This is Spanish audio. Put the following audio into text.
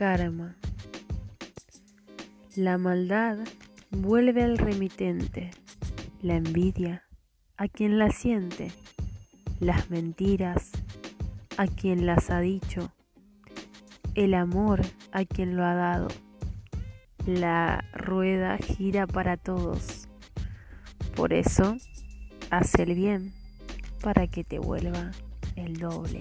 Karma. La maldad vuelve al remitente, la envidia a quien la siente, las mentiras a quien las ha dicho, el amor a quien lo ha dado. La rueda gira para todos. Por eso, haz el bien para que te vuelva el doble.